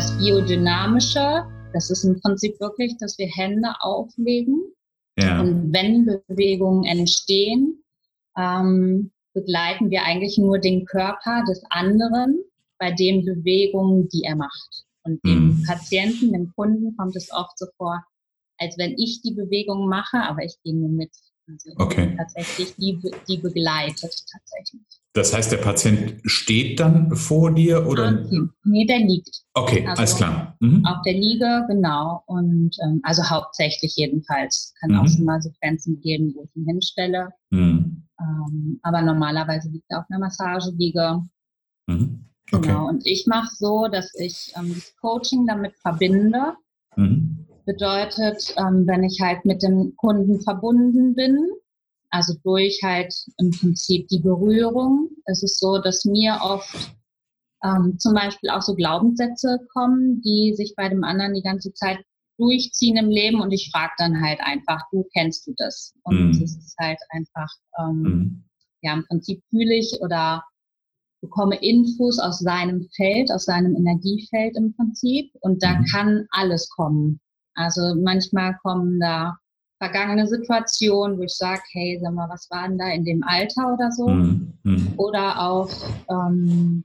das Biodynamische, das ist im Prinzip wirklich, dass wir Hände auflegen. Ja. Und wenn Bewegungen entstehen, ähm, begleiten wir eigentlich nur den Körper des anderen bei den Bewegungen, die er macht. Und dem mhm. Patienten, dem Kunden kommt es oft so vor, als wenn ich die Bewegung mache, aber ich gehe nur mit. Also okay. tatsächlich die, die begleitet tatsächlich. Das heißt, der Patient steht dann vor dir oder? Okay. Nee, der liegt. Okay, also alles klar. Mhm. Auf der Liege, genau. Und ähm, also hauptsächlich jedenfalls. Kann mhm. auch schon mal Sequenzen geben, wo ich ihn hinstelle. Mhm. Ähm, aber normalerweise liegt er auf einer Massageliege. Mhm. Okay. Genau. Und ich mache so, dass ich ähm, das Coaching damit verbinde. Mhm. Bedeutet, ähm, wenn ich halt mit dem Kunden verbunden bin, also durch halt im Prinzip die Berührung, ist es so, dass mir oft ähm, zum Beispiel auch so Glaubenssätze kommen, die sich bei dem anderen die ganze Zeit durchziehen im Leben und ich frage dann halt einfach, du kennst du das? Und mhm. es ist halt einfach, ähm, mhm. ja, im Prinzip fühle ich oder bekomme Infos aus seinem Feld, aus seinem Energiefeld im Prinzip und da mhm. kann alles kommen. Also manchmal kommen da vergangene Situationen, wo ich sage, hey, sag mal, was war denn da in dem Alter oder so? Mhm. mhm. Oder auch ähm,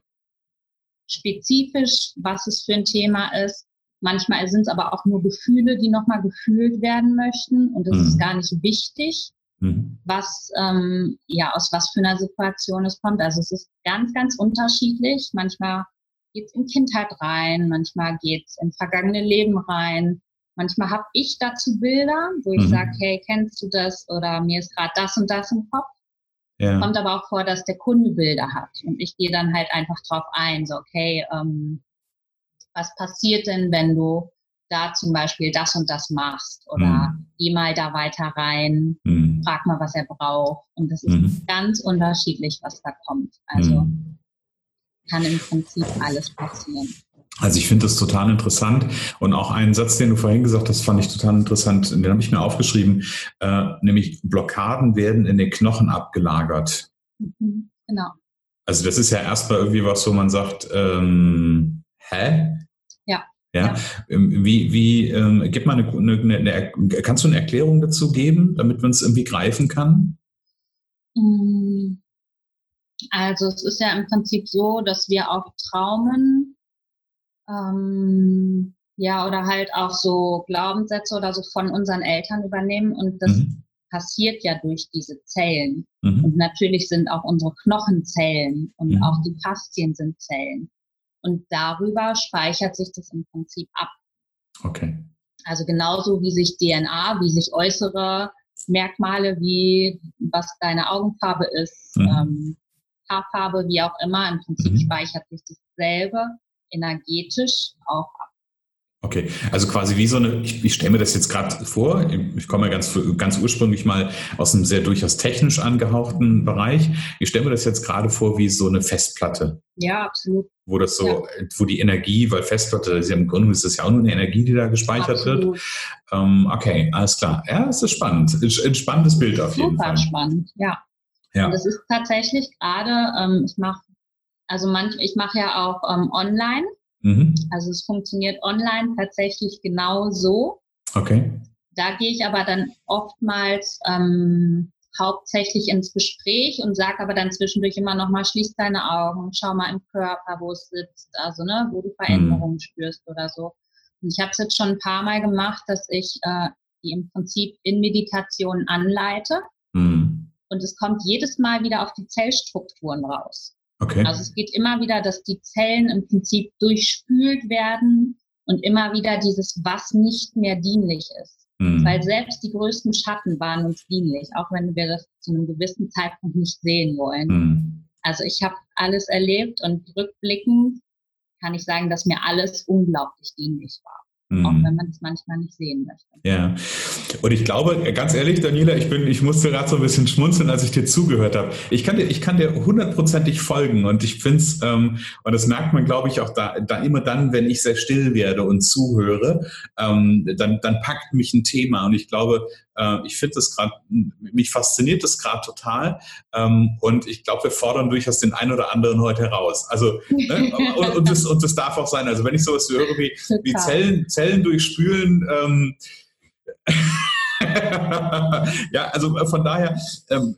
spezifisch, was es für ein Thema ist. Manchmal sind es aber auch nur Gefühle, die nochmal gefühlt werden möchten und es mhm. ist gar nicht wichtig, mhm. was ähm, ja aus was für einer Situation es kommt. Also es ist ganz, ganz unterschiedlich. Manchmal geht es in Kindheit rein, manchmal geht es in vergangene Leben rein. Manchmal habe ich dazu Bilder, wo ich mhm. sage, hey, kennst du das? Oder mir ist gerade das und das im Kopf. Ja. Kommt aber auch vor, dass der Kunde Bilder hat. Und ich gehe dann halt einfach drauf ein, so, okay, ähm, was passiert denn, wenn du da zum Beispiel das und das machst? Oder mhm. geh mal da weiter rein, mhm. frag mal, was er braucht. Und das ist mhm. ganz unterschiedlich, was da kommt. Also mhm. kann im Prinzip alles passieren. Also ich finde das total interessant und auch einen Satz, den du vorhin gesagt hast, fand ich total interessant. Den habe ich mir aufgeschrieben, äh, nämlich Blockaden werden in den Knochen abgelagert. Mhm, genau. Also das ist ja erstmal irgendwie was, wo man sagt, ähm, hä? Ja. Ja. Ähm, wie, wie ähm, gib mal eine, eine, eine, kannst du eine Erklärung dazu geben, damit man es irgendwie greifen kann? Mm. Also es ist ja im Prinzip so, dass wir auch Traumen ähm, ja, oder halt auch so Glaubenssätze oder so von unseren Eltern übernehmen. Und das mhm. passiert ja durch diese Zellen. Mhm. Und natürlich sind auch unsere Knochen Zellen und mhm. auch die Faszien sind Zellen. Und darüber speichert sich das im Prinzip ab. Okay. Also genauso wie sich DNA, wie sich äußere Merkmale, wie was deine Augenfarbe ist, mhm. ähm, Haarfarbe, wie auch immer, im Prinzip mhm. speichert sich dasselbe energetisch auch ab. Okay, also quasi wie so eine, ich, ich stelle mir das jetzt gerade vor, ich komme ja ganz, ganz ursprünglich mal aus einem sehr durchaus technisch angehauchten Bereich. Ich stelle mir das jetzt gerade vor wie so eine Festplatte. Ja, absolut. Wo das so, ja. wo die Energie, weil Festplatte, ja im Grunde ist das ja auch nur eine Energie, die da gespeichert absolut. wird. Ähm, okay, alles klar. Ja, es ist spannend. Ein spannendes Bild auf jeden Fall. Super spannend, ja. Ja. Und es ist tatsächlich gerade, ähm, ich mache also manch, ich mache ja auch ähm, online. Mhm. Also es funktioniert online tatsächlich genau so. Okay. Da gehe ich aber dann oftmals ähm, hauptsächlich ins Gespräch und sage aber dann zwischendurch immer noch mal, schließ deine Augen, schau mal im Körper, wo es sitzt, also ne, wo du Veränderungen mhm. spürst oder so. Und ich habe es jetzt schon ein paar Mal gemacht, dass ich äh, die im Prinzip in Meditation anleite. Mhm. Und es kommt jedes Mal wieder auf die Zellstrukturen raus. Okay. Also es geht immer wieder, dass die Zellen im Prinzip durchspült werden und immer wieder dieses, was nicht mehr dienlich ist. Mhm. Weil selbst die größten Schatten waren uns dienlich, auch wenn wir das zu einem gewissen Zeitpunkt nicht sehen wollen. Mhm. Also ich habe alles erlebt und rückblickend kann ich sagen, dass mir alles unglaublich dienlich war. Mhm. Auch wenn man es manchmal nicht sehen möchte. Ja. Und ich glaube, ganz ehrlich, Daniela, ich bin, ich musste gerade so ein bisschen schmunzeln, als ich dir zugehört habe. Ich kann dir, ich kann dir hundertprozentig folgen und ich finde es, ähm, und das merkt man, glaube ich, auch da, da immer dann, wenn ich sehr still werde und zuhöre, ähm, dann, dann packt mich ein Thema und ich glaube, äh, ich finde das gerade, mich fasziniert das gerade total ähm, und ich glaube, wir fordern durchaus den einen oder anderen heute heraus. Also ne? und, und, das, und das darf auch sein. Also wenn ich sowas höre wie, wie Zellen, Zellen durchspülen, ähm, ja, also von daher, ähm,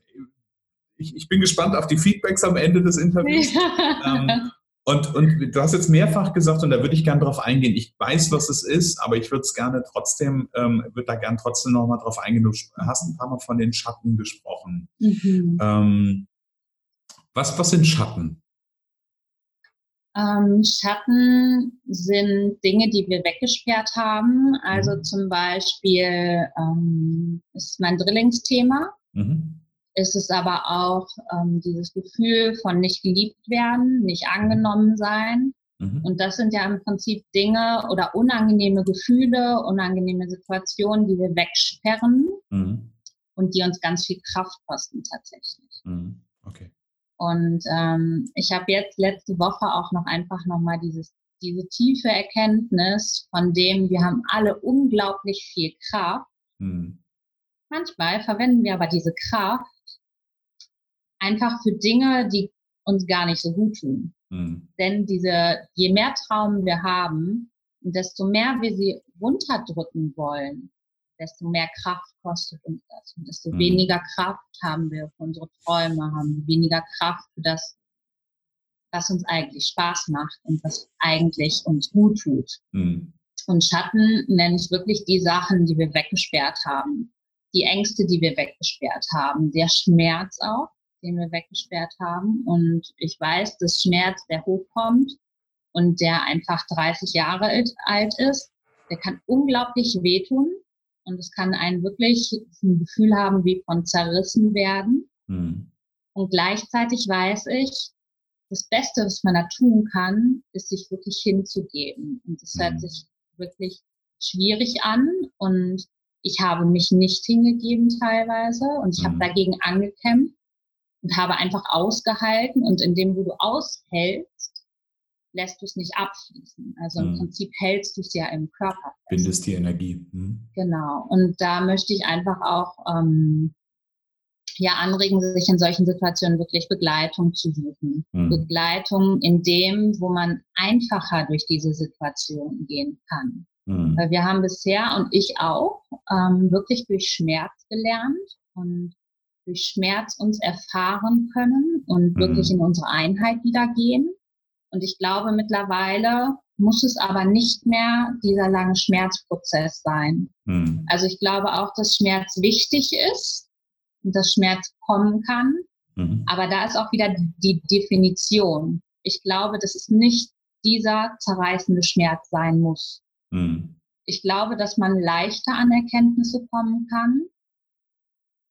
ich, ich, bin gespannt auf die Feedbacks am Ende des Interviews. ähm, und, und du hast jetzt mehrfach gesagt, und da würde ich gerne drauf eingehen, ich weiß, was es ist, aber ich würde es gerne trotzdem, ähm, würde da gerne trotzdem nochmal drauf eingehen. Du hast ein paar Mal von den Schatten gesprochen. Mhm. Ähm, was, was sind Schatten? Ähm, Schatten sind Dinge, die wir weggesperrt haben. Also mhm. zum Beispiel ähm, ist mein Drillingsthema. Mhm. Ist es aber auch ähm, dieses Gefühl von nicht geliebt werden, nicht angenommen sein. Mhm. Und das sind ja im Prinzip Dinge oder unangenehme Gefühle, unangenehme Situationen, die wir wegsperren mhm. und die uns ganz viel Kraft kosten tatsächlich. Mhm. Okay. Und ähm, ich habe jetzt letzte Woche auch noch einfach nochmal dieses, diese tiefe Erkenntnis, von dem wir haben alle unglaublich viel Kraft. Mhm. Manchmal verwenden wir aber diese Kraft einfach für Dinge, die uns gar nicht so gut tun. Mhm. Denn diese, je mehr Traum wir haben, desto mehr wir sie runterdrücken wollen, desto mehr Kraft kostet uns das. Und desto mhm. weniger Kraft haben wir für unsere Träume, haben weniger Kraft für das, was uns eigentlich Spaß macht und was eigentlich uns gut tut. Mhm. Und Schatten nenne ich wirklich die Sachen, die wir weggesperrt haben. Die Ängste, die wir weggesperrt haben. Der Schmerz auch, den wir weggesperrt haben. Und ich weiß, dass Schmerz, der hochkommt und der einfach 30 Jahre alt ist, der kann unglaublich wehtun. Und es kann einen wirklich ein Gefühl haben wie von zerrissen werden. Mhm. Und gleichzeitig weiß ich, das Beste, was man da tun kann, ist sich wirklich hinzugeben. Und das mhm. hört sich wirklich schwierig an. Und ich habe mich nicht hingegeben teilweise. Und ich mhm. habe dagegen angekämpft und habe einfach ausgehalten. Und indem du aushältst, lässt du es nicht abfließen. Also im mhm. Prinzip hältst du es ja im Körper. Fest. Bindest die Energie. Mhm. Genau. Und da möchte ich einfach auch ähm, ja anregen, sich in solchen Situationen wirklich Begleitung zu suchen. Mhm. Begleitung in dem, wo man einfacher durch diese Situation gehen kann. Mhm. Weil wir haben bisher und ich auch ähm, wirklich durch Schmerz gelernt und durch Schmerz uns erfahren können und wirklich mhm. in unsere Einheit wieder gehen. Und ich glaube, mittlerweile muss es aber nicht mehr dieser lange Schmerzprozess sein. Mhm. Also ich glaube auch, dass Schmerz wichtig ist und dass Schmerz kommen kann. Mhm. Aber da ist auch wieder die Definition. Ich glaube, dass es nicht dieser zerreißende Schmerz sein muss. Mhm. Ich glaube, dass man leichter an Erkenntnisse kommen kann.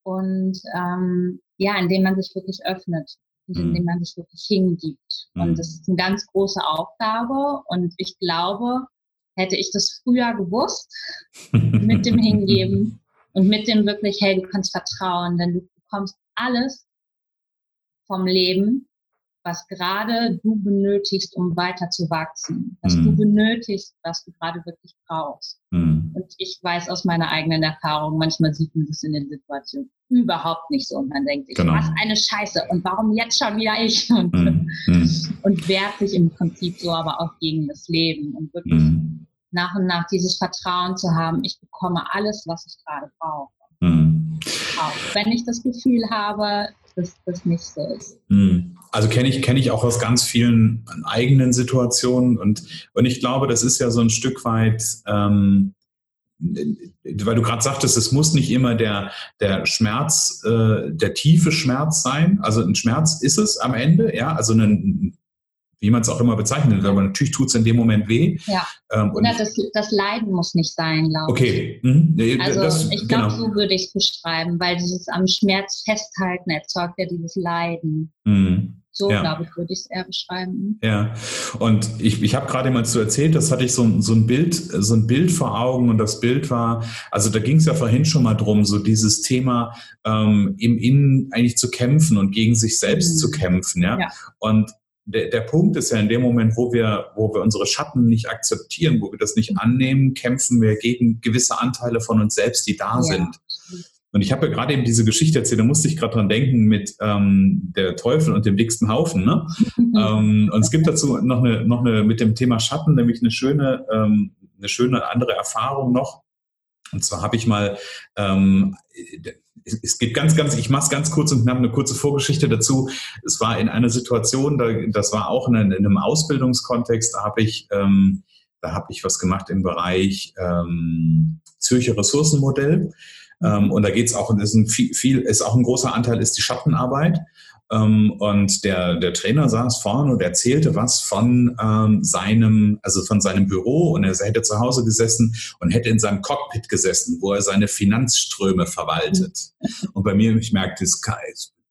Und ähm, ja, indem man sich wirklich öffnet und indem mhm. man sich wirklich hingibt. Und mhm. das ist eine ganz große Aufgabe. Und ich glaube, hätte ich das früher gewusst, mit dem Hingeben und mit dem wirklich, hey, du kannst vertrauen, denn du bekommst alles vom Leben, was gerade du benötigst, um weiter zu wachsen, was mm. du mhm. benötigst, was du gerade wirklich brauchst. Mm. Und ich weiß aus meiner eigenen Erfahrung, manchmal sieht man das in den Situationen überhaupt nicht so und man denkt genau. was eine Scheiße und warum jetzt schon wieder ich und, mm. und wehrt sich im Prinzip so aber auch gegen das Leben und wirklich nach und nach dieses Vertrauen zu haben, ich bekomme alles, was ich gerade brauche. Auch wenn ich das Gefühl habe, dass das nicht so ist. Hm. Also kenne ich, kenne ich auch aus ganz vielen eigenen Situationen und, und ich glaube, das ist ja so ein Stück weit, ähm, weil du gerade sagtest, es muss nicht immer der, der Schmerz, äh, der tiefe Schmerz sein. Also ein Schmerz ist es am Ende, ja, also ein, wie man es auch immer bezeichnet, aber natürlich tut es in dem Moment weh. Ja. Ähm, und das, das, Leiden muss nicht sein, glaube ich. Okay. Mhm. Also das, ich glaube, genau. so würde ich es beschreiben, weil dieses am Schmerz festhalten erzeugt ja dieses Leiden. Mhm. So, ja. glaube ich, würde ich es eher beschreiben. Ja, und ich, ich habe gerade mal zu erzählt, das hatte ich so, so, ein Bild, so ein Bild vor Augen und das Bild war, also da ging es ja vorhin schon mal drum, so dieses Thema ähm, im Innen eigentlich zu kämpfen und gegen sich selbst mhm. zu kämpfen, ja. ja. Und der, der Punkt ist ja in dem Moment, wo wir, wo wir unsere Schatten nicht akzeptieren, wo wir das nicht annehmen, kämpfen wir gegen gewisse Anteile von uns selbst, die da ja. sind. Und ich habe ja gerade eben diese Geschichte erzählt, da musste ich gerade dran denken mit ähm, der Teufel und dem dicksten Haufen. Ne? ähm, und es gibt dazu noch eine, noch eine mit dem Thema Schatten, nämlich eine schöne, ähm, eine schöne andere Erfahrung noch. Und zwar habe ich mal, ähm, es geht ganz, ganz, ich mache es ganz kurz und habe eine kurze Vorgeschichte dazu. Es war in einer Situation, da, das war auch in, in einem Ausbildungskontext, da habe ich, ähm, da habe ich was gemacht im Bereich ähm, Zürcher Ressourcenmodell. Ähm, und da geht es auch, ist ein viel, viel, ist auch ein großer Anteil ist die Schattenarbeit. Ähm, und der, der Trainer saß vorne und erzählte was von ähm, seinem, also von seinem Büro und er hätte zu Hause gesessen und hätte in seinem Cockpit gesessen, wo er seine Finanzströme verwaltet. Und bei mir, ich merkte,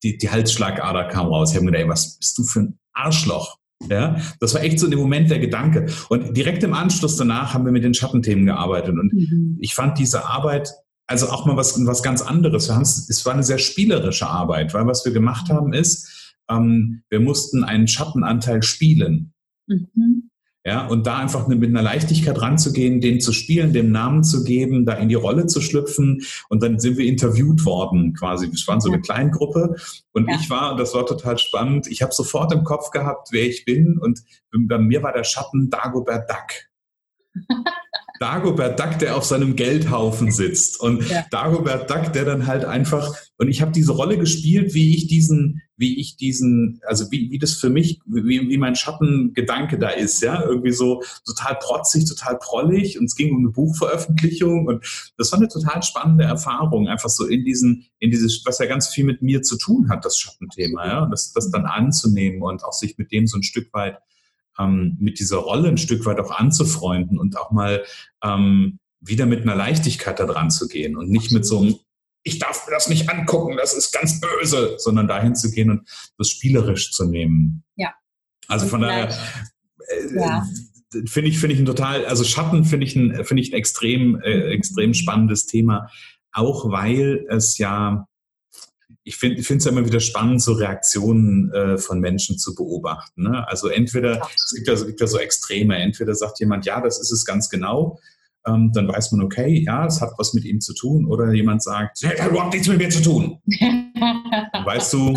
die, die Halsschlagader kam raus. Ich habe mir gedacht, ey, was bist du für ein Arschloch? Ja, das war echt so in dem Moment der Gedanke. Und direkt im Anschluss danach haben wir mit den Schattenthemen gearbeitet. Und mhm. ich fand diese Arbeit also auch mal was, was ganz anderes. Es war eine sehr spielerische Arbeit, weil was wir gemacht haben ist, ähm, wir mussten einen Schattenanteil spielen. Mhm. Ja, und da einfach mit einer Leichtigkeit ranzugehen, den zu spielen, dem Namen zu geben, da in die Rolle zu schlüpfen. Und dann sind wir interviewt worden, quasi. Wir waren so eine Kleingruppe. Und ja. ich war, das war total spannend, ich habe sofort im Kopf gehabt, wer ich bin. Und bei mir war der Schatten Dagobert Duck. Dagobert Duck, der auf seinem Geldhaufen sitzt. Und ja. Dagobert Duck, der dann halt einfach und ich habe diese Rolle gespielt, wie ich diesen, wie ich diesen, also wie, wie das für mich, wie, wie mein Schattengedanke da ist, ja, irgendwie so total protzig, total prollig. Und es ging um eine Buchveröffentlichung. Und das war eine total spannende Erfahrung, einfach so in diesen, in dieses, was ja ganz viel mit mir zu tun hat, das Schattenthema, ja, das, das dann anzunehmen und auch sich mit dem so ein Stück weit ähm, mit dieser Rolle ein Stück weit auch anzufreunden und auch mal ähm, wieder mit einer Leichtigkeit da dran zu gehen und nicht mit so einem, ich darf mir das nicht angucken, das ist ganz böse, sondern dahin zu gehen und das spielerisch zu nehmen. Ja. Also von daher äh, ja. finde ich, finde ich ein total, also Schatten finde ich ein, finde ich ein extrem, äh, extrem spannendes Thema, auch weil es ja ich finde es ja immer wieder spannend, so Reaktionen äh, von Menschen zu beobachten. Ne? Also entweder, es gibt, ja, gibt ja so Extreme, entweder sagt jemand, ja, das ist es ganz genau, ähm, dann weiß man, okay, ja, es hat was mit ihm zu tun, oder jemand sagt, es hat überhaupt nichts mit mir zu tun. weißt du,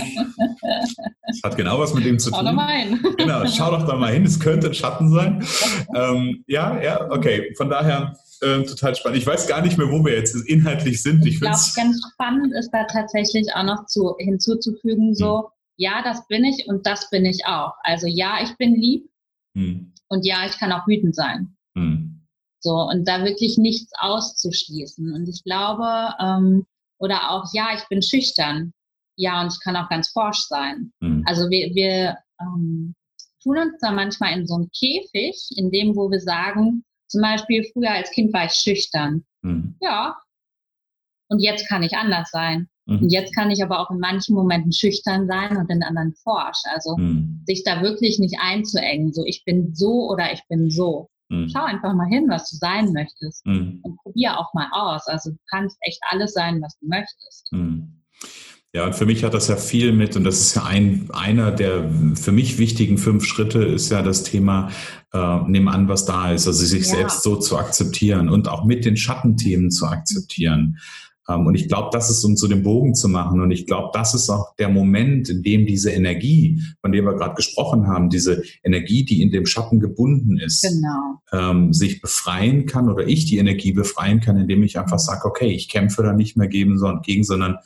es hat genau was mit ihm zu tun. Schau doch mal hin. genau, schau doch da mal hin, es könnte ein Schatten sein. Ähm, ja, ja, okay, von daher äh, total spannend. Ich weiß gar nicht mehr, wo wir jetzt inhaltlich sind. Ich, ich glaube, ganz spannend ist da tatsächlich auch noch zu, hinzuzufügen, so, hm. ja, das bin ich und das bin ich auch. Also ja, ich bin lieb hm. und ja, ich kann auch wütend sein. Hm. So, und da wirklich nichts auszuschließen. Und ich glaube, ähm, oder auch, ja, ich bin schüchtern. Ja, und ich kann auch ganz forsch sein. Hm. Also wir, wir ähm, tun uns da manchmal in so einem Käfig, in dem, wo wir sagen, zum Beispiel, früher als Kind war ich schüchtern. Mhm. Ja. Und jetzt kann ich anders sein. Mhm. Und jetzt kann ich aber auch in manchen Momenten schüchtern sein und in anderen forsch. Also mhm. sich da wirklich nicht einzuengen. So, ich bin so oder ich bin so. Mhm. Schau einfach mal hin, was du sein möchtest. Mhm. Und probier auch mal aus. Also du kannst echt alles sein, was du möchtest. Ja, und für mich hat das ja viel mit, und das ist ja ein, einer der für mich wichtigen fünf Schritte, ist ja das Thema, äh, nehmen an, was da ist, also sich ja. selbst so zu akzeptieren und auch mit den Schattenthemen zu akzeptieren. Ähm, und ich glaube, das ist, um zu dem Bogen zu machen. Und ich glaube, das ist auch der Moment, in dem diese Energie, von der wir gerade gesprochen haben, diese Energie, die in dem Schatten gebunden ist, genau. ähm, sich befreien kann oder ich die Energie befreien kann, indem ich einfach sage, okay, ich kämpfe da nicht mehr gegen, sondern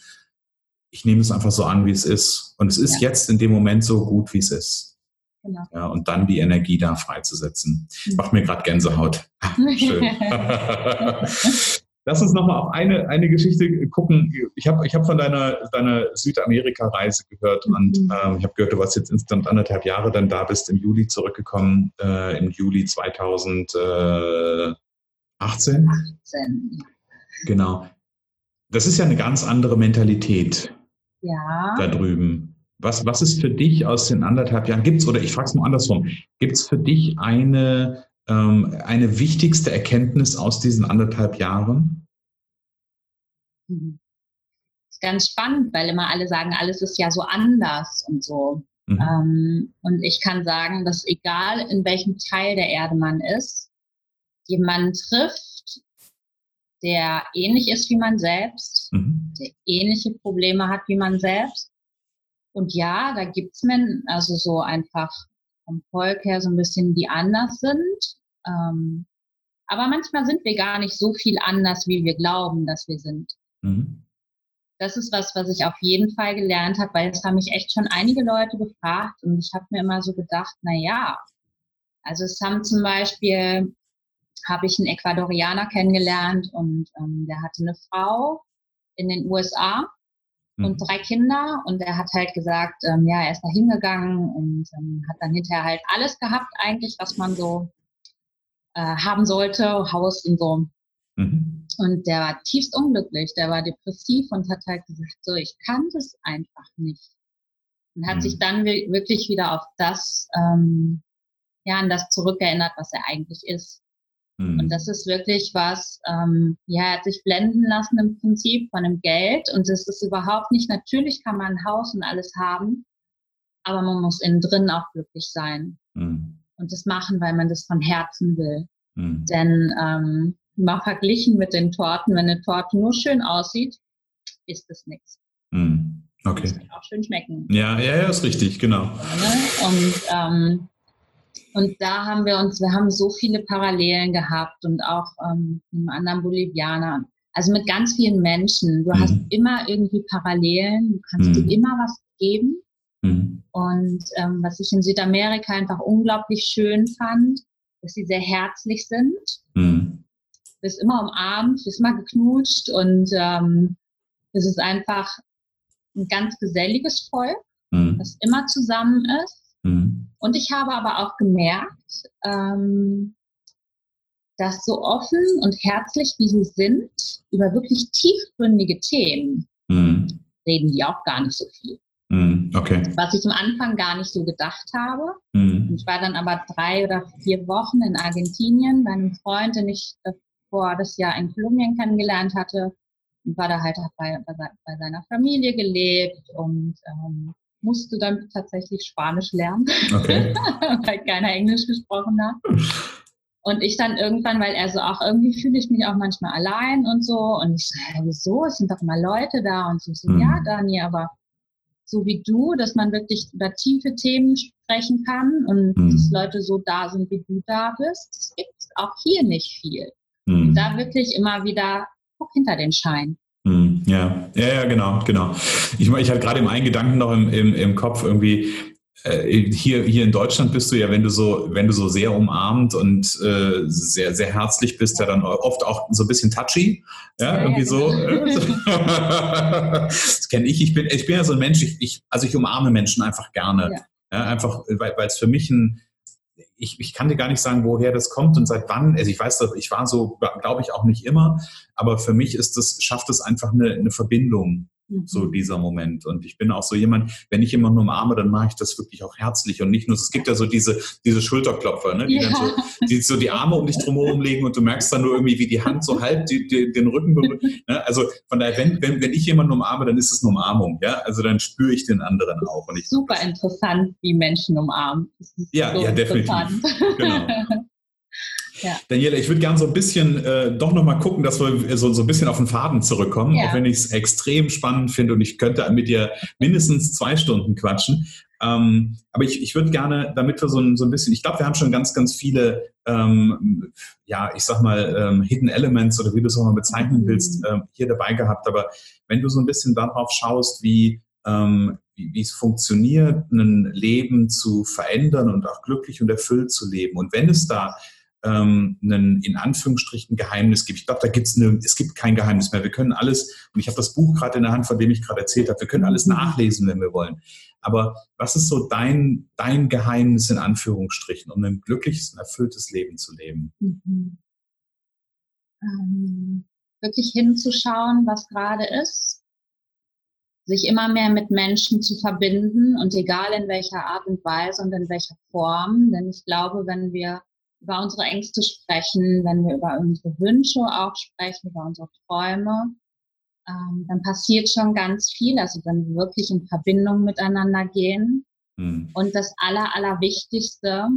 ich nehme es einfach so an, wie es ist. Und es ist ja. jetzt in dem Moment so gut, wie es ist. Genau. Ja, und dann die Energie da freizusetzen. Mhm. Macht mir gerade Gänsehaut. Schön. Lass uns nochmal auf eine, eine Geschichte gucken. Ich habe ich hab von deiner, deiner Südamerika-Reise gehört mhm. und ähm, ich habe gehört, du warst jetzt insgesamt anderthalb Jahre dann da, bist im Juli zurückgekommen, äh, im Juli 2018. 18. Genau. Das ist ja eine ganz andere Mentalität ja. da drüben. Was, was ist für dich aus den anderthalb Jahren, gibt es, oder ich frage es mal andersrum, gibt es für dich eine, ähm, eine wichtigste Erkenntnis aus diesen anderthalb Jahren? Mhm. Das ist ganz spannend, weil immer alle sagen, alles ist ja so anders und so. Mhm. Ähm, und ich kann sagen, dass egal in welchem Teil der Erde man ist, jemanden trifft, der ähnlich ist wie man selbst, mhm. der ähnliche Probleme hat wie man selbst. Und ja, da gibt's Menschen, also so einfach vom Volk her so ein bisschen, die anders sind. Ähm, aber manchmal sind wir gar nicht so viel anders, wie wir glauben, dass wir sind. Mhm. Das ist was, was ich auf jeden Fall gelernt habe, weil es haben mich echt schon einige Leute gefragt und ich habe mir immer so gedacht, na ja, also es haben zum Beispiel habe ich einen Ecuadorianer kennengelernt und ähm, der hatte eine Frau in den USA mhm. und drei Kinder und er hat halt gesagt, ähm, ja, er ist da hingegangen und ähm, hat dann hinterher halt alles gehabt eigentlich, was man so äh, haben sollte, Haus und so. Mhm. Und der war tiefst unglücklich, der war depressiv und hat halt gesagt, so, ich kann das einfach nicht. Und hat mhm. sich dann wirklich wieder auf das, ähm, ja, an das zurückerinnert, was er eigentlich ist. Mhm. Und das ist wirklich was, ähm, ja, er hat sich blenden lassen im Prinzip von dem Geld und es ist überhaupt nicht, natürlich kann man ein Haus und alles haben, aber man muss innen drin auch glücklich sein mhm. und das machen, weil man das von Herzen will. Mhm. Denn ähm, mal verglichen mit den Torten, wenn eine Torte nur schön aussieht, ist es nichts. Mhm. Okay. Das kann auch schön schmecken. Ja, ja, ja, ist richtig, genau. Ne? Und ähm, und da haben wir uns, wir haben so viele Parallelen gehabt und auch ähm, mit einem anderen Bolivianer. Also mit ganz vielen Menschen. Du mhm. hast immer irgendwie Parallelen, du kannst mhm. dir immer was geben. Mhm. Und ähm, was ich in Südamerika einfach unglaublich schön fand, dass sie sehr herzlich sind. Mhm. Du bist immer umarmt, du bist immer geknutscht und ähm, es ist einfach ein ganz geselliges Volk, mhm. das immer zusammen ist. Mhm. Und ich habe aber auch gemerkt, ähm, dass so offen und herzlich wie sie sind, über wirklich tiefgründige Themen mhm. reden die auch gar nicht so viel. Mhm. Okay. Was ich am Anfang gar nicht so gedacht habe. Mhm. Ich war dann aber drei oder vier Wochen in Argentinien bei einem Freund, den ich vor das Jahr in Kolumbien kennengelernt hatte. Und war da halt bei, bei, bei seiner Familie gelebt und ähm, musste dann tatsächlich Spanisch lernen, okay. weil keiner Englisch gesprochen hat. Und ich dann irgendwann, weil er so auch irgendwie fühle ich mich auch manchmal allein und so. Und ich so, wieso? Es sind doch immer Leute da. Und so, so mhm. ja, Dani, aber so wie du, dass man wirklich über tiefe Themen sprechen kann und mhm. dass Leute so da sind, wie du da bist, das gibt es auch hier nicht viel. Mhm. Da wirklich immer wieder guck hinter den Schein. Hm, ja, ja, ja, genau, genau. Ich, ich hatte gerade im einen Gedanken noch im, im, im Kopf irgendwie, äh, hier, hier in Deutschland bist du ja, wenn du so, wenn du so sehr umarmt und äh, sehr, sehr herzlich bist, ja dann oft auch so ein bisschen touchy. Ja, ja irgendwie so. Genau. das kenne ich. Ich bin, ich bin ja so ein Mensch, ich, ich, also ich umarme Menschen einfach gerne. Ja. ja einfach, weil es für mich ein, ich, ich kann dir gar nicht sagen, woher das kommt und seit wann. Also ich weiß, ich war so, glaube ich, auch nicht immer, aber für mich ist das, schafft es einfach eine, eine Verbindung so mhm. dieser Moment. Und ich bin auch so jemand, wenn ich jemanden umarme, dann mache ich das wirklich auch herzlich und nicht nur, es gibt ja so diese, diese Schulterklopfer, ne, die ja. dann so die, so die Arme um dich drumherum legen und du merkst dann nur irgendwie, wie die Hand so halb die, die, den Rücken berührt. Ne? Also von daher, wenn, wenn, wenn ich jemanden umarme, dann ist es eine Umarmung. Ja? Also dann spüre ich den anderen auch. Und ich, Super interessant, wie Menschen umarmen. Ja, so ja, definitiv. Genau. Ja. Daniela, ich würde gerne so ein bisschen äh, doch nochmal gucken, dass wir so, so ein bisschen auf den Faden zurückkommen, ja. auch wenn ich es extrem spannend finde und ich könnte mit dir mindestens zwei Stunden quatschen. Ähm, aber ich, ich würde gerne, damit wir so ein, so ein bisschen, ich glaube, wir haben schon ganz, ganz viele, ähm, ja, ich sag mal, ähm, Hidden Elements oder wie du es auch mal bezeichnen mhm. willst, ähm, hier dabei gehabt. Aber wenn du so ein bisschen darauf schaust, wie, ähm, wie, wie es funktioniert, ein Leben zu verändern und auch glücklich und erfüllt zu leben. Und wenn es da ähm, ein in Anführungsstrichen Geheimnis gibt. Ich glaube, da gibt es es gibt kein Geheimnis mehr. Wir können alles, und ich habe das Buch gerade in der Hand, von dem ich gerade erzählt habe, wir können alles nachlesen, wenn wir wollen. Aber was ist so dein, dein Geheimnis in Anführungsstrichen, um ein glückliches und erfülltes Leben zu leben? Mhm. Ähm, wirklich hinzuschauen, was gerade ist sich immer mehr mit Menschen zu verbinden und egal in welcher Art und Weise und in welcher Form. Denn ich glaube, wenn wir über unsere Ängste sprechen, wenn wir über unsere Wünsche auch sprechen, über unsere Träume, ähm, dann passiert schon ganz viel. Also wenn wir wirklich in Verbindung miteinander gehen. Mhm. Und das Aller, Allerwichtigste,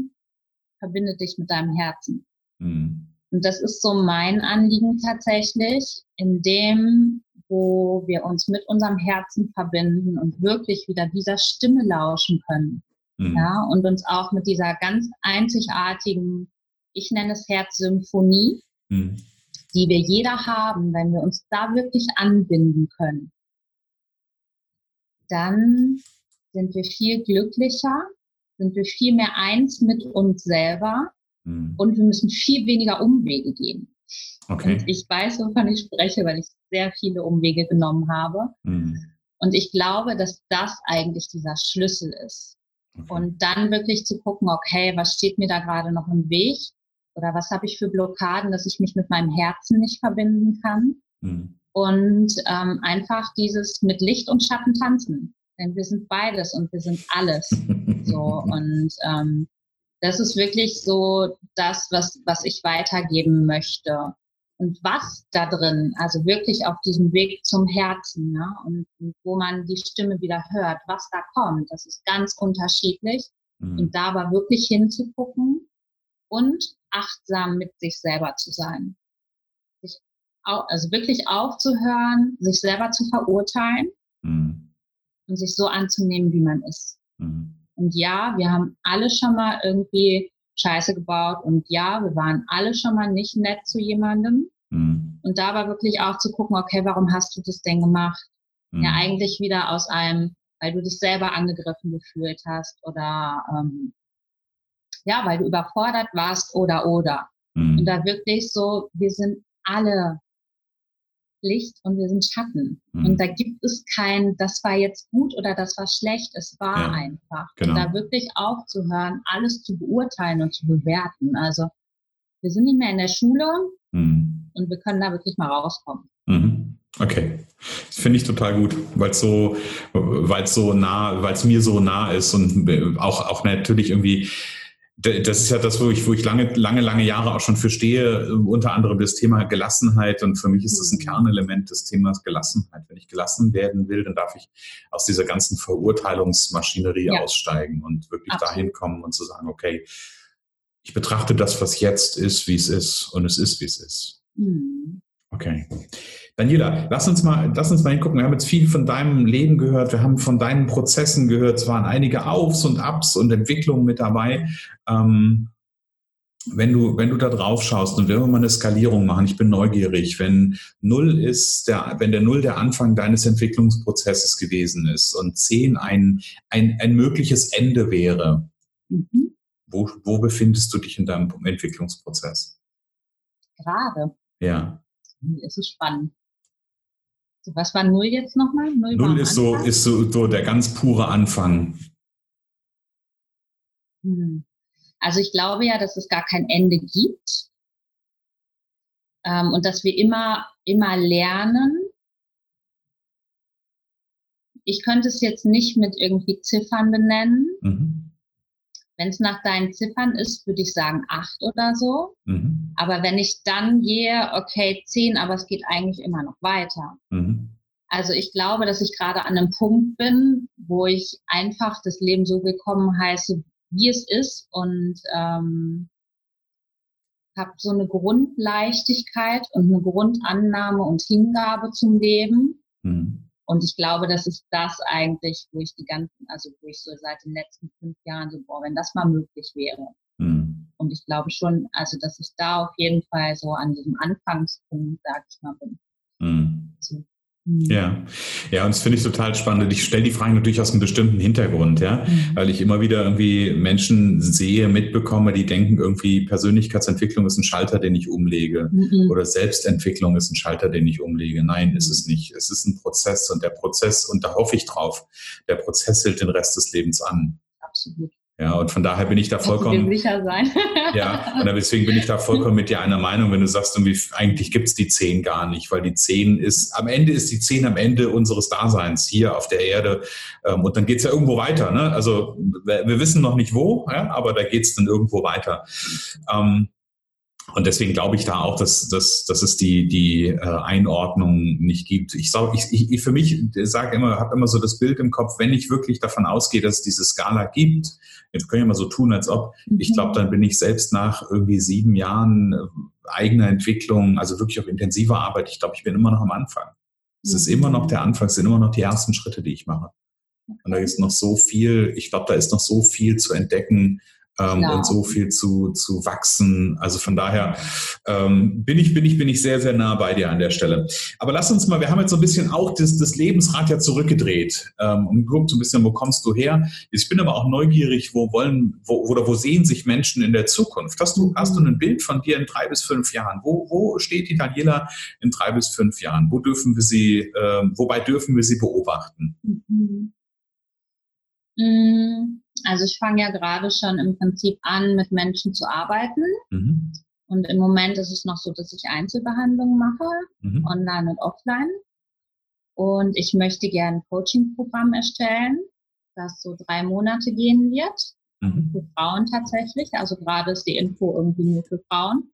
verbinde dich mit deinem Herzen. Mhm. Und das ist so mein Anliegen tatsächlich, in dem, wo wir uns mit unserem Herzen verbinden und wirklich wieder dieser Stimme lauschen können. Mhm. Ja, und uns auch mit dieser ganz einzigartigen, ich nenne es Herzsymphonie, mhm. die wir jeder haben, wenn wir uns da wirklich anbinden können, dann sind wir viel glücklicher, sind wir viel mehr eins mit uns selber mhm. und wir müssen viel weniger Umwege gehen. Okay. Und ich weiß, wovon ich spreche, weil ich sehr viele Umwege genommen habe. Mhm. Und ich glaube, dass das eigentlich dieser Schlüssel ist. Okay. Und dann wirklich zu gucken, okay, was steht mir da gerade noch im Weg? Oder was habe ich für Blockaden, dass ich mich mit meinem Herzen nicht verbinden kann? Mhm. Und ähm, einfach dieses mit Licht und Schatten tanzen. Denn wir sind beides und wir sind alles. so und ähm, das ist wirklich so das, was, was ich weitergeben möchte. Und was da drin, also wirklich auf diesem Weg zum Herzen, ne? und, und wo man die Stimme wieder hört, was da kommt, das ist ganz unterschiedlich. Mhm. Und da aber wirklich hinzugucken und achtsam mit sich selber zu sein. Sich, also wirklich aufzuhören, sich selber zu verurteilen mhm. und sich so anzunehmen, wie man ist. Mhm. Und ja, wir haben alle schon mal irgendwie Scheiße gebaut und ja, wir waren alle schon mal nicht nett zu jemandem. Mhm. Und da war wirklich auch zu gucken, okay, warum hast du das denn gemacht? Mhm. Ja, eigentlich wieder aus einem, weil du dich selber angegriffen gefühlt hast oder ähm, ja, weil du überfordert warst oder oder. Mhm. Und da wirklich so, wir sind alle Licht und wir sind Schatten. Mhm. Und da gibt es kein, das war jetzt gut oder das war schlecht. Es war ja, einfach. Genau. Und da wirklich aufzuhören, alles zu beurteilen und zu bewerten. Also wir sind nicht mehr in der Schule mhm. und wir können da wirklich mal rauskommen. Mhm. Okay, das finde ich total gut, weil es so, weil es so nah, weil es mir so nah ist und auch auch natürlich irgendwie das ist ja das, wo ich, wo ich lange, lange, lange Jahre auch schon für stehe, unter anderem das Thema Gelassenheit. Und für mich ist das ein Kernelement des Themas Gelassenheit. Wenn ich gelassen werden will, dann darf ich aus dieser ganzen Verurteilungsmaschinerie ja. aussteigen und wirklich Absolut. dahin kommen und zu sagen, okay, ich betrachte das, was jetzt ist, wie es ist, und es ist, wie es ist. Mhm. Okay. Daniela, lass uns mal, lass uns mal hingucken. Wir haben jetzt viel von deinem Leben gehört. Wir haben von deinen Prozessen gehört. Es waren einige Aufs und Ups und Entwicklungen mit dabei. Ähm, wenn du, wenn du da drauf schaust und wenn wir mal eine Skalierung machen, ich bin neugierig, wenn Null ist der, wenn der Null der Anfang deines Entwicklungsprozesses gewesen ist und zehn ein, ein, ein mögliches Ende wäre, mhm. wo, wo befindest du dich in deinem Entwicklungsprozess? Gerade. Ja. Es ist spannend. Was war Null jetzt nochmal? Null, Null ist, so, ist so, so der ganz pure Anfang. Hm. Also ich glaube ja, dass es gar kein Ende gibt ähm, und dass wir immer, immer lernen. Ich könnte es jetzt nicht mit irgendwie Ziffern benennen. Mhm. Wenn es nach deinen Ziffern ist, würde ich sagen acht oder so. Mhm. Aber wenn ich dann gehe, okay, zehn, aber es geht eigentlich immer noch weiter. Mhm. Also ich glaube, dass ich gerade an einem Punkt bin, wo ich einfach das Leben so gekommen heiße, wie es ist und ähm, habe so eine Grundleichtigkeit und eine Grundannahme und Hingabe zum Leben. Mhm. Und ich glaube, das ist das eigentlich, wo ich die ganzen, also wo ich so seit den letzten fünf Jahren so, boah, wenn das mal möglich wäre. Mhm. Und ich glaube schon, also dass ich da auf jeden Fall so an diesem Anfangspunkt, sag ich mal, bin. Mhm. So. Ja, ja, und das finde ich total spannend. Ich stelle die Fragen natürlich aus einem bestimmten Hintergrund, ja, mhm. weil ich immer wieder irgendwie Menschen sehe, mitbekomme, die denken irgendwie Persönlichkeitsentwicklung ist ein Schalter, den ich umlege mhm. oder Selbstentwicklung ist ein Schalter, den ich umlege. Nein, ist es nicht. Es ist ein Prozess und der Prozess, und da hoffe ich drauf, der Prozess hält den Rest des Lebens an. Absolut. Ja, und von daher bin ich da vollkommen. sicher sein. ja, und deswegen bin ich da vollkommen mit dir einer Meinung, wenn du sagst, irgendwie, eigentlich gibt's die zehn gar nicht, weil die zehn ist, am Ende ist die zehn am Ende unseres Daseins hier auf der Erde. Ähm, und dann geht's ja irgendwo weiter. Ne? Also wir wissen noch nicht wo, ja, aber da geht's dann irgendwo weiter. Ähm, und deswegen glaube ich da auch, dass, dass, dass es die, die äh, Einordnung nicht gibt. Ich sage, ich, ich, für mich sage immer, habe immer so das Bild im Kopf, wenn ich wirklich davon ausgehe, dass es diese Skala gibt, jetzt können wir mal so tun, als ob, mhm. ich glaube, dann bin ich selbst nach irgendwie sieben Jahren äh, eigener Entwicklung, also wirklich auch intensiver Arbeit, ich glaube, ich bin immer noch am Anfang. Es ist immer noch der Anfang, es sind immer noch die ersten Schritte, die ich mache. Und da ist noch so viel, ich glaube, da ist noch so viel zu entdecken, ähm, und so viel zu, zu wachsen. Also von daher ähm, bin, ich, bin, ich, bin ich sehr, sehr nah bei dir an der Stelle. Aber lass uns mal, wir haben jetzt so ein bisschen auch das, das Lebensrad ja zurückgedreht ähm, und guckt so ein bisschen, wo kommst du her? Ich bin aber auch neugierig, wo wollen, wo, oder wo sehen sich Menschen in der Zukunft? Hast du, hast du ein Bild von dir in drei bis fünf Jahren? Wo, wo steht die Daniela in drei bis fünf Jahren? Wo dürfen wir sie, äh, wobei dürfen wir sie beobachten? Mhm. Mm, also ich fange ja gerade schon im Prinzip an, mit Menschen zu arbeiten. Mhm. Und im Moment ist es noch so, dass ich Einzelbehandlungen mache, mhm. online und offline. Und ich möchte gerne ein Coaching-Programm erstellen, das so drei Monate gehen wird. Mhm. Für Frauen tatsächlich. Also gerade ist die Info irgendwie nur für Frauen.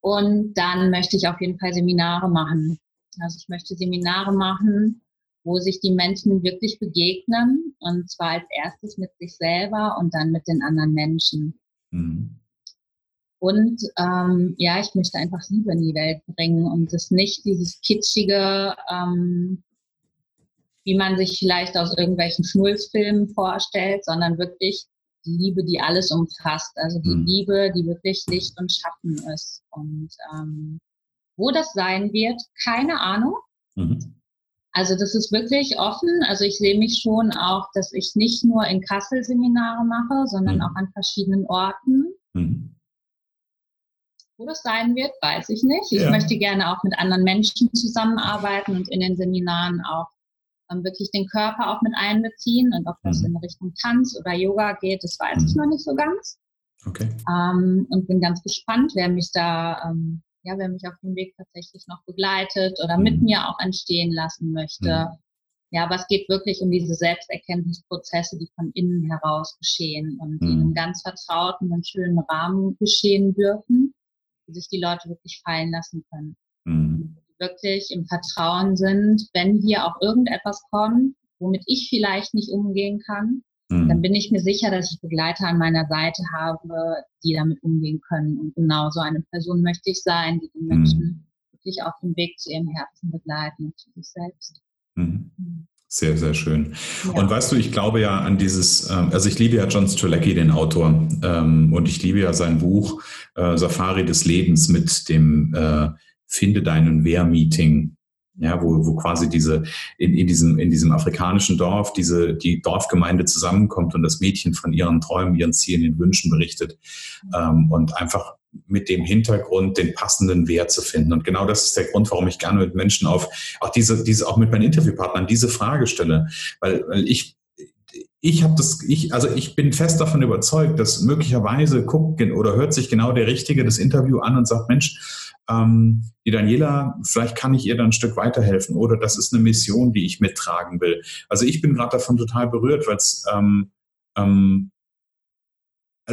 Und dann möchte ich auf jeden Fall Seminare machen. Also ich möchte Seminare machen, wo sich die Menschen wirklich begegnen und zwar als erstes mit sich selber und dann mit den anderen Menschen. Mhm. Und ähm, ja, ich möchte einfach Liebe in die Welt bringen und das nicht dieses kitschige, ähm, wie man sich vielleicht aus irgendwelchen Schnulzfilmen vorstellt, sondern wirklich die Liebe, die alles umfasst. Also die mhm. Liebe, die wirklich Licht und Schatten ist. Und ähm, wo das sein wird, keine Ahnung. Mhm. Also das ist wirklich offen. Also ich sehe mich schon auch, dass ich nicht nur in Kassel Seminare mache, sondern mhm. auch an verschiedenen Orten. Mhm. Wo das sein wird, weiß ich nicht. Ich ja. möchte gerne auch mit anderen Menschen zusammenarbeiten und in den Seminaren auch ähm, wirklich den Körper auch mit einbeziehen. Und ob das mhm. in Richtung Tanz oder Yoga geht, das weiß ich mhm. noch nicht so ganz. Okay. Ähm, und bin ganz gespannt, wer mich da ähm, ja, wer mich auf dem Weg tatsächlich noch begleitet oder mit mhm. mir auch entstehen lassen möchte. Mhm. Ja, aber es geht wirklich um diese Selbsterkenntnisprozesse, die von innen heraus geschehen und die in einem mhm. ganz vertrauten und schönen Rahmen geschehen dürfen, wo sich die Leute wirklich fallen lassen können. Mhm. Wirklich im Vertrauen sind, wenn hier auch irgendetwas kommt, womit ich vielleicht nicht umgehen kann, dann mhm. bin ich mir sicher, dass ich Begleiter an meiner Seite habe, die damit umgehen können. Und genau so eine Person möchte ich sein, die die Menschen mhm. wirklich auf dem Weg zu ihrem Herzen begleiten und zu sich selbst. Mhm. mhm. Sehr, sehr schön. Ja. Und weißt du, ich glaube ja an dieses, ähm, also ich liebe ja John Strzelecki, den Autor, ähm, und ich liebe ja sein Buch äh, Safari des Lebens mit dem äh, Finde deinen Wehr-Meeting ja, wo, wo quasi diese in, in diesem in diesem afrikanischen Dorf diese die Dorfgemeinde zusammenkommt und das Mädchen von ihren Träumen, ihren Zielen, ihren Wünschen berichtet ähm, und einfach mit dem Hintergrund den passenden Wert zu finden. Und genau das ist der Grund, warum ich gerne mit Menschen auf auch diese diese auch mit meinen Interviewpartnern diese Frage stelle, weil, weil ich ich habe das, ich, also ich bin fest davon überzeugt, dass möglicherweise guckt oder hört sich genau der Richtige das Interview an und sagt, Mensch, ähm, die Daniela, vielleicht kann ich ihr dann ein Stück weiterhelfen oder das ist eine Mission, die ich mittragen will. Also ich bin gerade davon total berührt, weil es ähm, ähm,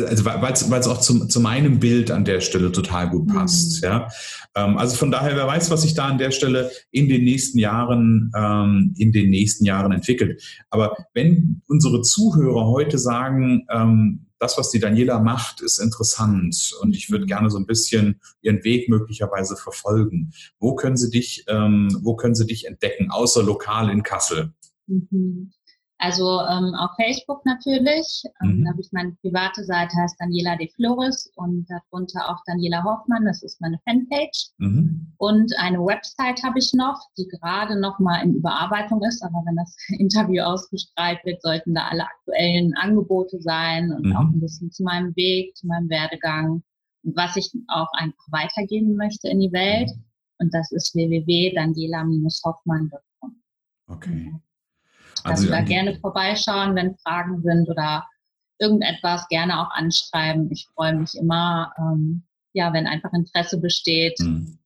also weil es auch zum, zu meinem Bild an der Stelle total gut passt. Mhm. Ja? Ähm, also von daher, wer weiß, was sich da an der Stelle in den nächsten Jahren, ähm, in den nächsten Jahren entwickelt. Aber wenn unsere Zuhörer heute sagen, ähm, das, was die Daniela macht, ist interessant und ich würde gerne so ein bisschen ihren Weg möglicherweise verfolgen. Wo können sie dich, ähm, wo können sie dich entdecken, außer lokal in Kassel? Mhm. Also ähm, auf Facebook natürlich. Ähm, mhm. Da habe ich meine private Seite, heißt Daniela De Flores und darunter auch Daniela Hoffmann, das ist meine Fanpage. Mhm. Und eine Website habe ich noch, die gerade noch mal in Überarbeitung ist, aber wenn das Interview ausgestrahlt wird, sollten da alle aktuellen Angebote sein und mhm. auch ein bisschen zu meinem Weg, zu meinem Werdegang und was ich auch einfach weitergeben möchte in die Welt. Mhm. Und das ist www.daniela-hoffmann.com. Okay. Also, also da gerne vorbeischauen, wenn Fragen sind oder irgendetwas gerne auch anschreiben. Ich freue mich immer, ähm, ja, wenn einfach Interesse besteht. Mhm.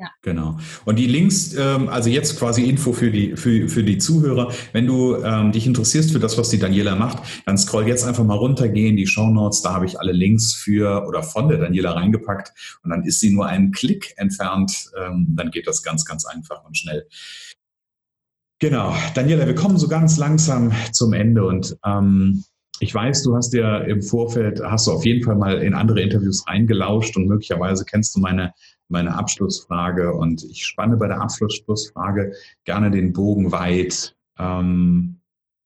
Ja. Genau. Und die Links, ähm, also jetzt quasi Info für die, für, für die Zuhörer. Wenn du ähm, dich interessierst für das, was die Daniela macht, dann scroll jetzt einfach mal runter, geh in die Show Notes. Da habe ich alle Links für oder von der Daniela reingepackt. Und dann ist sie nur einen Klick entfernt. Ähm, dann geht das ganz, ganz einfach und schnell. Genau. Daniela, wir kommen so ganz langsam zum Ende und ähm, ich weiß, du hast ja im Vorfeld, hast du auf jeden Fall mal in andere Interviews reingelauscht und möglicherweise kennst du meine meine Abschlussfrage und ich spanne bei der Abschlussfrage gerne den Bogen weit. Ähm,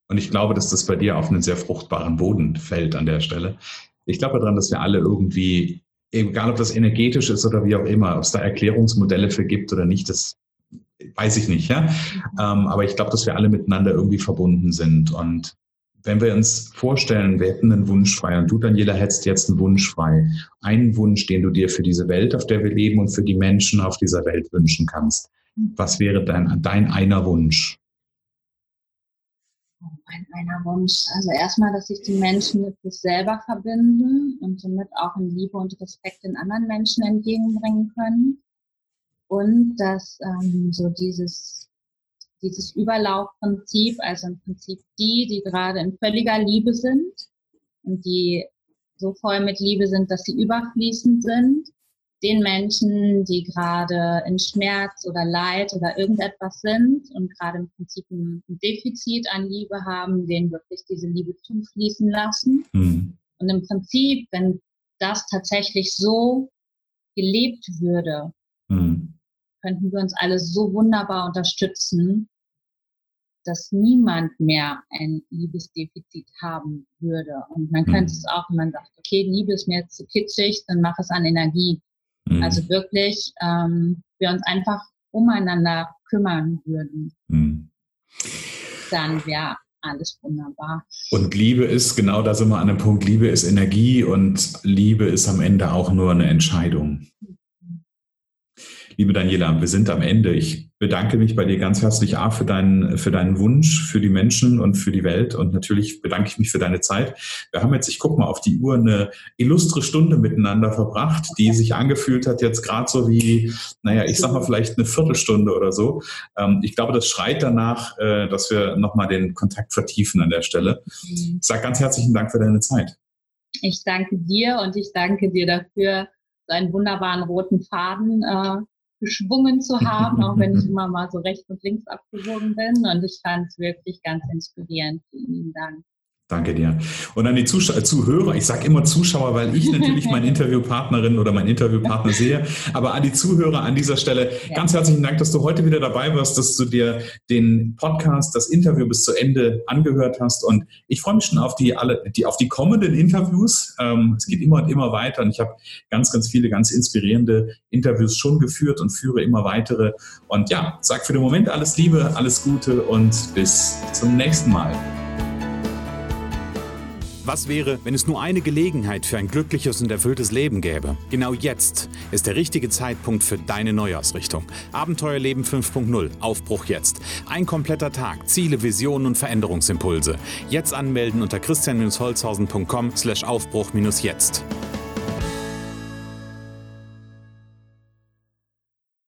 und ich glaube, dass das bei dir auf einen sehr fruchtbaren Boden fällt an der Stelle. Ich glaube daran, dass wir alle irgendwie, egal ob das energetisch ist oder wie auch immer, ob es da Erklärungsmodelle für gibt oder nicht, das weiß ich nicht, ja. Ähm, aber ich glaube, dass wir alle miteinander irgendwie verbunden sind. Und wenn wir uns vorstellen, wir hätten einen Wunsch frei und du, Daniela, hättest jetzt einen Wunsch frei. Einen Wunsch, den du dir für diese Welt, auf der wir leben und für die Menschen auf dieser Welt wünschen kannst. Was wäre dein, dein einer Wunsch? Mein einer Wunsch. Also erstmal, dass sich die Menschen mit sich selber verbinden und somit auch in Liebe und Respekt den anderen Menschen entgegenbringen können. Und dass ähm, so dieses dieses Überlaufprinzip, also im Prinzip die, die gerade in völliger Liebe sind und die so voll mit Liebe sind, dass sie überfließend sind, den Menschen, die gerade in Schmerz oder Leid oder irgendetwas sind und gerade im Prinzip ein Defizit an Liebe haben, denen wirklich diese Liebe zufließen lassen. Mhm. Und im Prinzip, wenn das tatsächlich so gelebt würde, mhm. Könnten wir uns alle so wunderbar unterstützen dass niemand mehr ein Liebesdefizit haben würde. Und man könnte mhm. es auch, wenn man sagt, okay, Liebe ist mir jetzt zu kitschig, dann mach es an Energie. Mhm. Also wirklich, ähm, wir uns einfach umeinander kümmern würden. Mhm. Dann wäre alles wunderbar. Und Liebe ist, genau da sind wir an dem Punkt, Liebe ist Energie und Liebe ist am Ende auch nur eine Entscheidung. Liebe Daniela, wir sind am Ende. Ich bedanke mich bei dir ganz herzlich A, für deinen, für deinen Wunsch, für die Menschen und für die Welt. Und natürlich bedanke ich mich für deine Zeit. Wir haben jetzt, ich gucke mal auf die Uhr, eine illustre Stunde miteinander verbracht, die sich angefühlt hat jetzt gerade so wie, naja, ich sag mal vielleicht eine Viertelstunde oder so. Ähm, ich glaube, das schreit danach, äh, dass wir nochmal den Kontakt vertiefen an der Stelle. Ich sage ganz herzlichen Dank für deine Zeit. Ich danke dir und ich danke dir dafür, seinen wunderbaren roten Faden äh, geschwungen zu haben, auch wenn ich immer mal so rechts und links abgewogen bin. Und ich fand es wirklich ganz inspirierend. Vielen Dank. Danke dir. Und an die Zusch Zuhörer, ich sage immer Zuschauer, weil ich natürlich meine Interviewpartnerin oder meinen Interviewpartner sehe, aber an die Zuhörer an dieser Stelle ja. ganz herzlichen Dank, dass du heute wieder dabei warst, dass du dir den Podcast, das Interview bis zu Ende angehört hast. Und ich freue mich schon auf die alle, die auf die kommenden Interviews. Ähm, es geht immer und immer weiter und ich habe ganz, ganz viele ganz inspirierende Interviews schon geführt und führe immer weitere. Und ja, sag für den Moment alles Liebe, alles Gute und bis zum nächsten Mal. Was wäre, wenn es nur eine Gelegenheit für ein glückliches und erfülltes Leben gäbe? Genau jetzt ist der richtige Zeitpunkt für deine Neuausrichtung. Abenteuerleben 5.0, Aufbruch jetzt. Ein kompletter Tag, Ziele, Visionen und Veränderungsimpulse. Jetzt anmelden unter christian-holzhausen.com slash Aufbruch-jetzt.